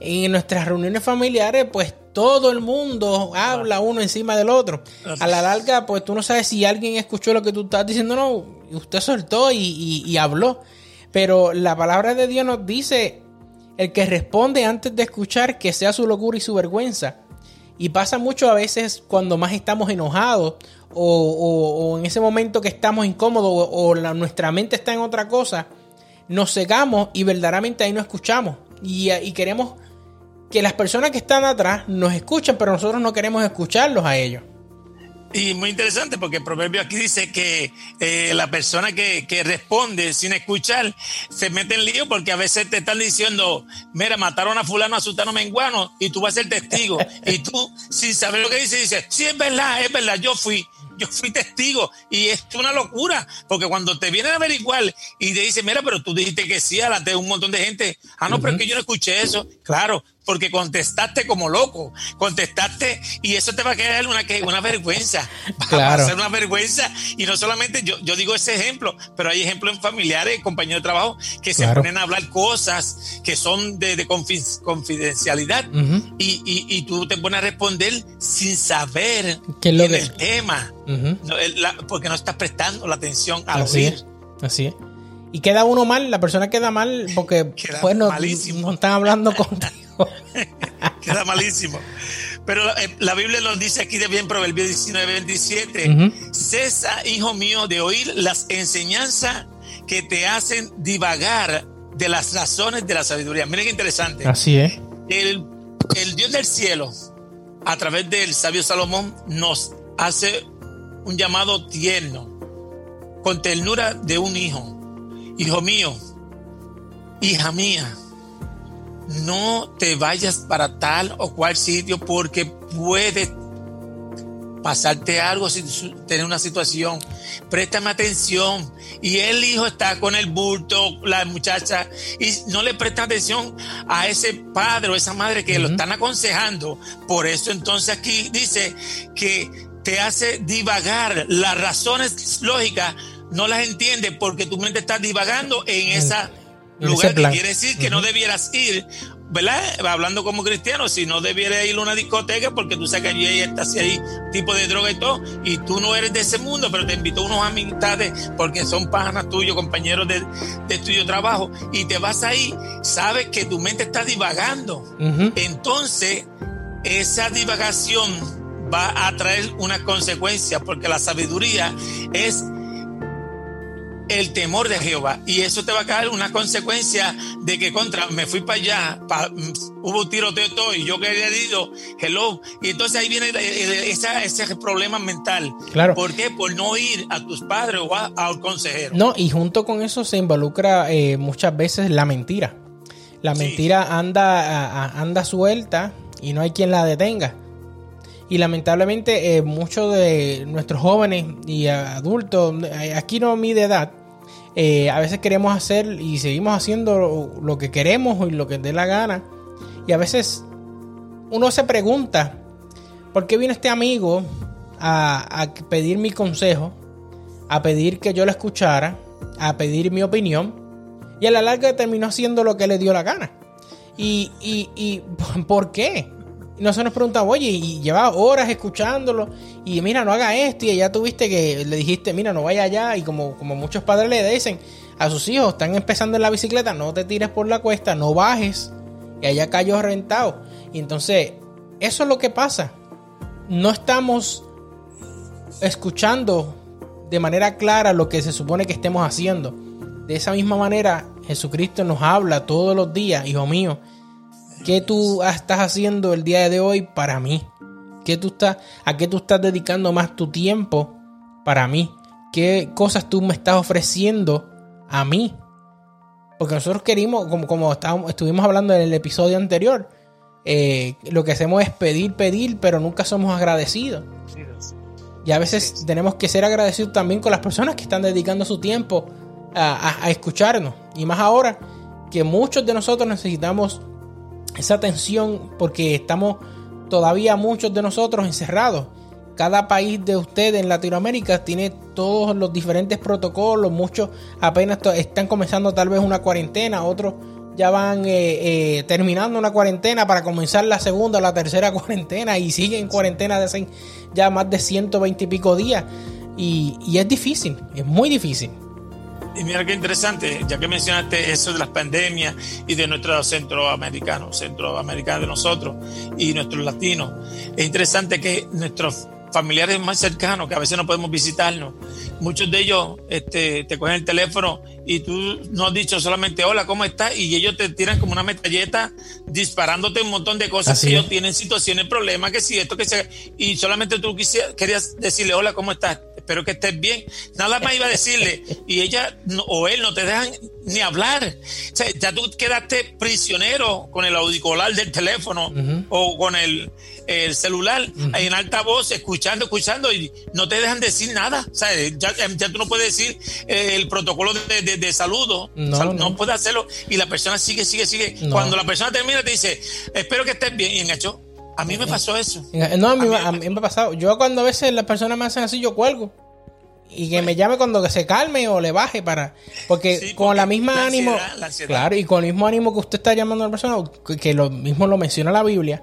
en nuestras reuniones familiares, pues todo el mundo habla uno encima del otro. A la larga, pues tú no sabes si alguien escuchó lo que tú estás diciendo, no, usted soltó y, habló. Pero la palabra de Dios nos dice, el que responde antes de escuchar, que sea su locura y su vergüenza. Y pasa mucho a veces cuando más estamos enojados o, en ese momento que estamos incómodos o, nuestra mente está en otra cosa, nos cegamos y verdaderamente ahí no escuchamos. Y, y queremos que las personas que están atrás nos escuchan, pero nosotros no queremos escucharlos a ellos. Y muy interesante porque el proverbio aquí dice que eh, la persona que, responde sin escuchar se mete en lío porque a veces te están diciendo, mira, mataron a fulano, a sultano menguano y tú vas a ser testigo. y tú, sin saber lo que dice, dices, sí, es verdad, es verdad, yo fui yo fui testigo y es una locura, porque cuando te vienen a averiguar y te dicen, mira, pero tú dijiste que sí, a la de un montón de gente, ah, no, pero es que yo no escuché eso, claro, porque contestaste como loco, contestaste y eso te va a quedar una, una vergüenza, va a ser una vergüenza. Y no solamente yo, yo digo ese ejemplo, pero hay ejemplos en familiares, compañeros de trabajo que se ponen a hablar cosas que son de, confidencialidad y, y, tú te pones a responder sin saber ¿Qué lo el tema, porque no estás prestando la atención al así Es, así es. Y queda uno mal, la persona queda mal porque pues, no, no están hablando contigo. Queda malísimo. Pero eh, la Biblia nos dice aquí de bien Proverbios 19, 27, cesa, hijo mío, de oír las enseñanzas que te hacen divagar de las razones de la sabiduría. Miren qué interesante. Así es. El, el Dios del cielo, a través del sabio Salomón, nos hace un llamado tierno, con ternura de un hijo. Hijo mío, hija mía, no te vayas para tal o cual sitio porque puede pasarte algo si tener una situación. Préstame atención. Y el hijo está con el bulto, la muchacha, y no le presta atención a ese padre o esa madre que lo están aconsejando. Por eso entonces aquí dice que te hace divagar. Las razones lógicas no las entiende porque tu mente está divagando en esa lugar que quiere decir que no debieras ir, ¿verdad? Hablando como cristiano, si no debieras ir a una discoteca porque tú sabes que allí está así hay tipo de droga y todo, y tú no eres de ese mundo, pero te invito a unos amistades porque son panas tuyos, compañeros de, de tuyo trabajo, y te vas ahí, sabes que tu mente está divagando. Entonces, esa divagación va a traer una consecuencia porque la sabiduría es el temor de Jehová. Y eso te va a caer una consecuencia de que contra, me fui para allá, hubo un tiroteo todo y yo quería ido, hello. Y entonces ahí viene ese problema mental. Claro. ¿Por qué? Por no ir a tus padres o a, al consejero. No, y junto con eso se involucra eh, muchas veces la mentira. La mentira anda, anda suelta y no hay quien la detenga. Y lamentablemente eh, muchos de nuestros jóvenes y adultos, eh, aquí no mide edad, eh, a veces queremos hacer y seguimos haciendo lo que queremos y lo que dé la gana. Y a veces uno se pregunta, ¿por qué viene este amigo a, pedir mi consejo? a pedir que yo lo escuchara, a pedir mi opinión, y a la larga terminó haciendo lo que le dio la gana. ¿Y, y, y por qué? Nosotros nos preguntamos, oye, y llevaba horas escuchándolo, y mira, no haga esto, y ya tuviste que le dijiste, mira, no vaya allá, y como, como muchos padres le dicen a sus hijos, están empezando en la bicicleta, no te tires por la cuesta, no bajes, y allá cayó rentado. Y entonces, eso es lo que pasa. No estamos escuchando de manera clara lo que se supone que estemos haciendo. De esa misma manera, Jesucristo nos habla todos los días, hijo mío, ¿qué tú estás haciendo el día de hoy para mí? ¿Qué tú estás, ¿A qué tú estás dedicando más tu tiempo para mí? ¿Qué cosas tú me estás ofreciendo a mí? Porque nosotros querimos, como, como estuvimos hablando en el episodio anterior, eh, lo que hacemos es pedir, pedir, pero nunca somos agradecidos. Y a veces tenemos que ser agradecidos también con las personas que están dedicando su tiempo a, escucharnos. Y más ahora que muchos de nosotros necesitamos esa atención porque estamos todavía muchos de nosotros encerrados. Cada país de ustedes en Latinoamérica tiene todos los diferentes protocolos, muchos apenas están comenzando tal vez una cuarentena, otros ya van eh, eh, terminando una cuarentena para comenzar la segunda o la tercera cuarentena y siguen en cuarentena de ya más de 120 y pico días. Y, y, es difícil, es muy difícil. Y mira qué interesante, ya que mencionaste eso de las pandemias y de nuestros centroamericanos, centroamericanos de nosotros y nuestros latinos, es interesante que nuestros familiares más cercanos, que a veces no podemos visitarnos, muchos de ellos este, te cogen el teléfono y tú no has dicho solamente hola, ¿cómo estás? Y ellos te tiran como una metalleta disparándote un montón de cosas. que ellos tienen situaciones, problemas, que si esto, que sea. Y solamente tú querías decirle hola, ¿cómo estás? Espero que estés bien. Nada más iba a decirle. Y ella o él no te dejan ni hablar. O sea, ya tú quedaste prisionero con el auricular del teléfono o con el, el celular en alta voz, escuchando, escuchando y no te dejan decir nada. O sea, ya, ya tú no puedes decir eh, el protocolo de, de, saludo. No, no. puedes hacerlo. Y la persona sigue, sigue, sigue. Cuando la persona termina, te dice, espero que estés bien. Y en hecho, a mí me pasó eso. No, a mí, a mí me ha pasado. Yo cuando a veces las personas me hacen así, yo cuelgo. Y que me llame cuando se calme o le baje para porque, con la misma ánimo claro y con el mismo ánimo que usted está llamando a la persona que lo mismo lo menciona la Biblia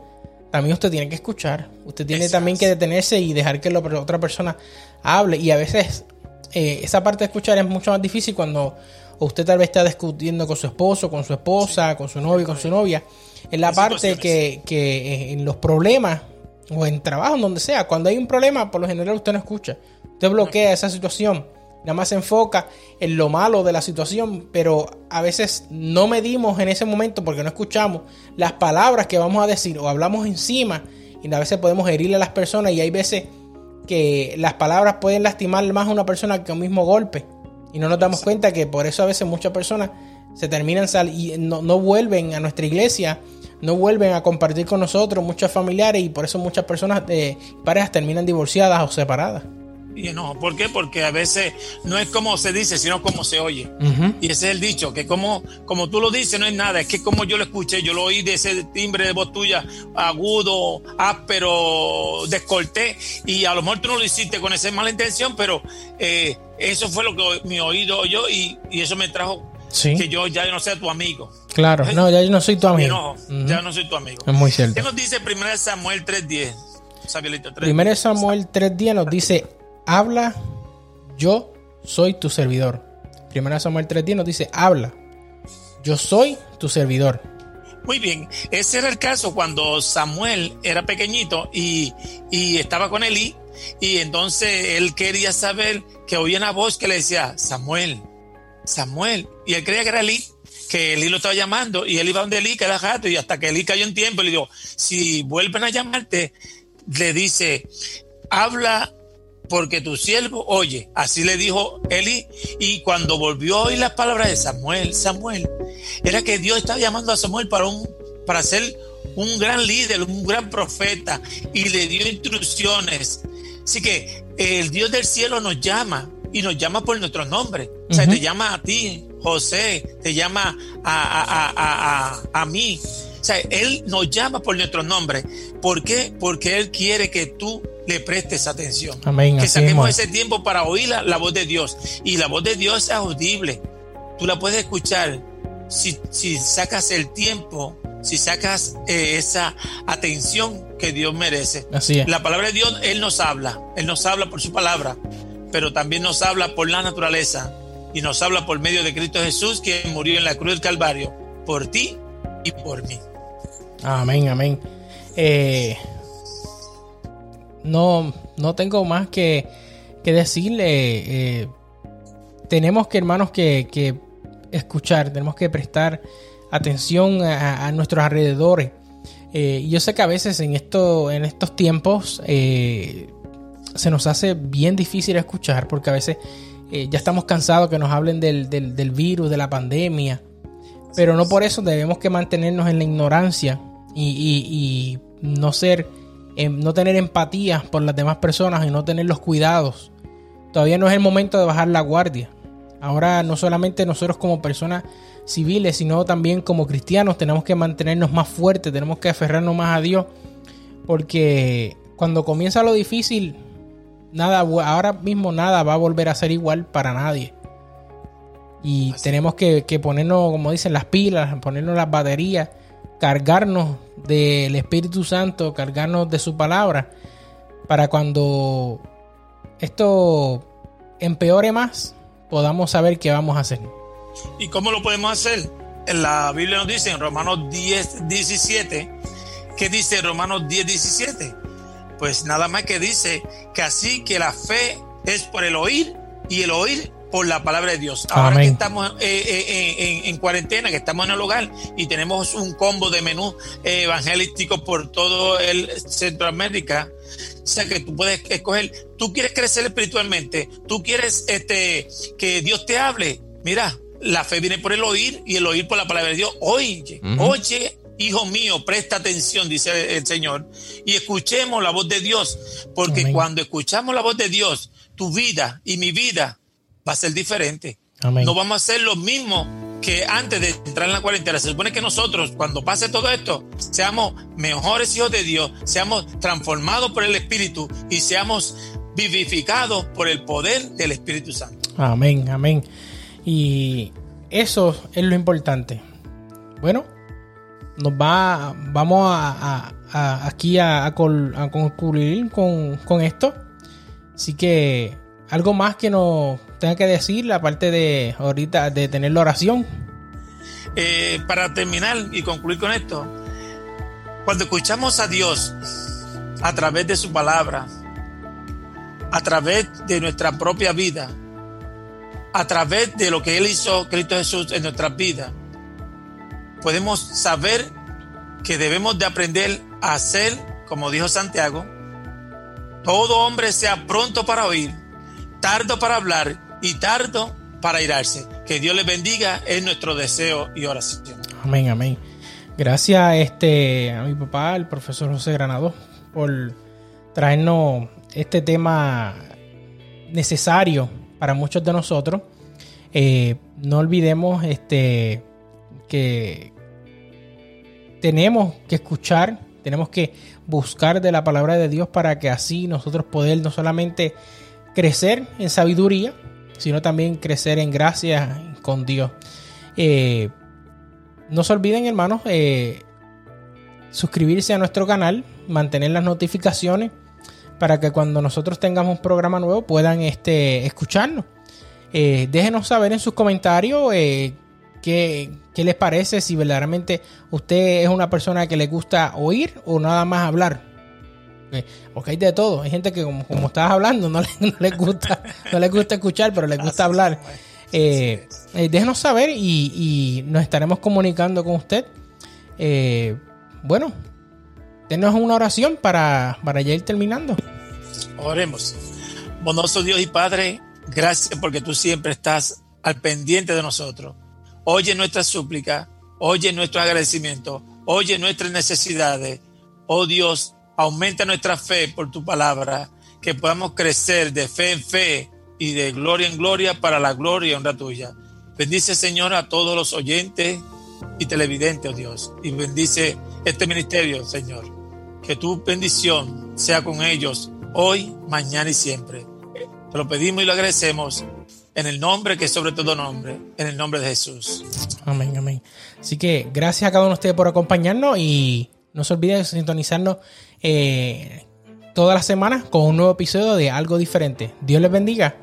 también usted tiene que escuchar. Usted tiene también que detenerse y dejar que la otra persona hable. Y a veces eh, esa parte de escuchar es mucho más difícil cuando usted tal vez está discutiendo con su esposo, con su esposa, con su novio, con su novia. En la parte que, que eh, en los problemas o en trabajo, en donde sea, cuando hay un problema, por lo general usted no escucha. Usted bloquea esa situación. Nada más se enfoca en lo malo de la situación, pero a veces no medimos en ese momento porque no escuchamos las palabras que vamos a decir o hablamos encima y a veces podemos herirle a las personas y hay veces que las palabras pueden lastimar más a una persona que un mismo golpe. Y no nos damos cuenta que por eso a veces muchas personas se terminan sal y no, no, vuelven a nuestra iglesia, no vuelven a compartir con nosotros, muchos familiares, y por eso muchas personas, eh, parejas terminan divorciadas o separadas. Y no, ¿por qué? Porque a veces no es como se dice, sino como se oye. Y ese es el dicho, que como, como tú lo dices, no es nada, es que como yo lo escuché, yo lo oí de ese timbre de voz tuya, agudo, áspero, descorté, y a lo mejor tú no lo hiciste con esa mala intención, pero eh, eso fue lo que mi oído oyó y, y eso me trajo que yo ya no sea tu amigo. Claro, no, ya yo no soy tu amigo. No, ya no soy tu amigo. Es muy cierto. ¿Qué nos dice 1 Samuel 3.10? 1 Samuel 3.10 nos dice, habla, yo soy tu servidor. Primera Samuel 3.10 nos dice, habla, yo soy tu servidor. Muy bien, ese era el caso cuando Samuel era pequeñito y, estaba con Eli y entonces él quería saber que oía una voz que le decía, Samuel, Samuel, y él creía que era Eli, que Eli lo estaba llamando y él iba donde Eli cada rato y hasta que Eli cayó en tiempo le dijo, si vuelven a llamarte, le dice, habla porque tu siervo oye. Así le dijo Eli. Y cuando volvió a oír las palabras de Samuel, Samuel, era que Dios estaba llamando a Samuel para, un, para ser un gran líder, un gran profeta. Y le dio instrucciones. Así que el Dios del cielo nos llama y nos llama por nuestro nombre. O sea, te llama a ti, José, te llama a, a, a, a, a mí. Sea, Él nos llama por nuestro nombre. ¿Por qué? Porque Él quiere que tú le prestes atención. Amén, que saquemos ese tiempo para oír la, la voz de Dios. Y la voz de Dios es audible. Tú la puedes escuchar si, si sacas el tiempo, si sacas eh, esa atención que Dios merece. Así es. La palabra de Dios, Él nos habla. Él nos habla por su palabra, pero también nos habla por la naturaleza y nos habla por medio de Cristo Jesús, quien murió en la cruz del Calvario, por ti y por mí. Amén, amén. Eh, no, no tengo más que, que decirle. eh, tenemos que, hermanos, que, escuchar, tenemos que prestar atención a, nuestros alrededores. Eh, yo sé que a veces en, esto, en estos tiempos eh, se nos hace bien difícil escuchar porque a veces ya estamos cansados que nos hablen del, del- del virus, de la pandemia. Pero no por eso debemos que mantenernos en la ignorancia y, y- y no ser, em, no tener empatía por las demás personas y no tener los cuidados. Todavía no es el momento de bajar la guardia. Ahora no solamente nosotros como personas civiles, sino también como cristianos tenemos que mantenernos más fuertes, tenemos que aferrarnos más a Dios, porque cuando comienza lo difícil, nada, ahora mismo nada va a volver a ser igual para nadie. Y Así. tenemos que, que ponernos, como dicen, las pilas, ponernos las baterías, cargarnos del Espíritu Santo, cargarnos de su palabra, para cuando esto empeore más, podamos saber qué vamos a hacer. ¿Y cómo lo podemos hacer? En la Biblia nos dice en Romanos 10, 17, ¿qué dice Romanos 10, 17? Pues nada más que dice que así que la fe es por el oír y el oír por la palabra de Dios. Ahora Amén. que estamos eh, eh, en, en- en cuarentena, que estamos en el hogar y tenemos un combo de menú eh, evangelístico por todo el Centroamérica, o sea que tú puedes escoger, tú quieres crecer espiritualmente, tú quieres este, que Dios te hable. Mira, la fe viene por el oír y el oír por la palabra de Dios. Oye, oye, hijo mío, presta atención, dice el Señor, y escuchemos la voz de Dios, porque Amén. cuando escuchamos la voz de Dios, tu vida y mi vida va a ser diferente. Amén. No vamos a hacer lo mismo que antes de entrar en la cuarentena. Se supone que nosotros, cuando pase todo esto, seamos mejores hijos de Dios, seamos transformados por el Espíritu y seamos vivificados por el poder del Espíritu Santo. Amén, amén. Y eso es lo importante. Bueno, nos va, vamos a, a- a- aquí a, a concluir con, con esto. Así que algo más que nos tenga que decir, aparte de ahorita de tener la oración. Eh, para terminar y concluir con esto, cuando escuchamos a Dios a través de su palabra, a través de nuestra propia vida, a través de lo que Él hizo, Cristo Jesús, en nuestras vidas, podemos saber que debemos de aprender a hacer, como dijo Santiago, todo hombre sea pronto para oír, tardo para hablar y tardo para irarse. Que Dios les bendiga, es nuestro deseo y oración. Amén, amén. Gracias este, a mi papá, el profesor José Granado, por traernos este tema necesario para muchos de nosotros. Eh, no olvidemos este, que tenemos que escuchar, tenemos que buscar de la palabra de Dios para que así nosotros poder no solamente crecer en sabiduría, sino también crecer en gracia con Dios. Eh, no se olviden, hermanos, eh, suscribirse a nuestro canal, mantener las notificaciones para que cuando nosotros tengamos un programa nuevo puedan este, escucharnos. Eh, déjenos saber en sus comentarios eh, qué, qué les parece, si verdaderamente usted es una persona que le gusta oír o nada más hablar. Porque hay de todo. Hay gente que como, como estabas hablando no le, no le gusta, no les gusta escuchar, pero les gusta hablar. Eh, eh, déjenos saber y, y nos estaremos comunicando con usted. Eh, bueno, denos una oración para, para ya ir terminando. Oremos. Bondoso Dios y Padre, gracias porque tú siempre estás al pendiente de nosotros. Oye nuestra súplica, oye nuestro agradecimiento, oye nuestras necesidades. Oh Dios, aumenta nuestra fe por tu palabra, que podamos crecer de fe en fe y de gloria en gloria para la gloria y honra tuya. Bendice, Señor, a todos los oyentes y televidentes, oh Dios. Y bendice este ministerio, Señor. Que tu bendición sea con ellos hoy, mañana y siempre. Te lo pedimos y lo agradecemos en el nombre que es sobre todo nombre, en el nombre de Jesús. Amén, amén. Así que gracias a cada uno de ustedes por acompañarnos y no se olviden de sintonizarnos eh, todas las semanas con un nuevo episodio de algo diferente. Dios les bendiga.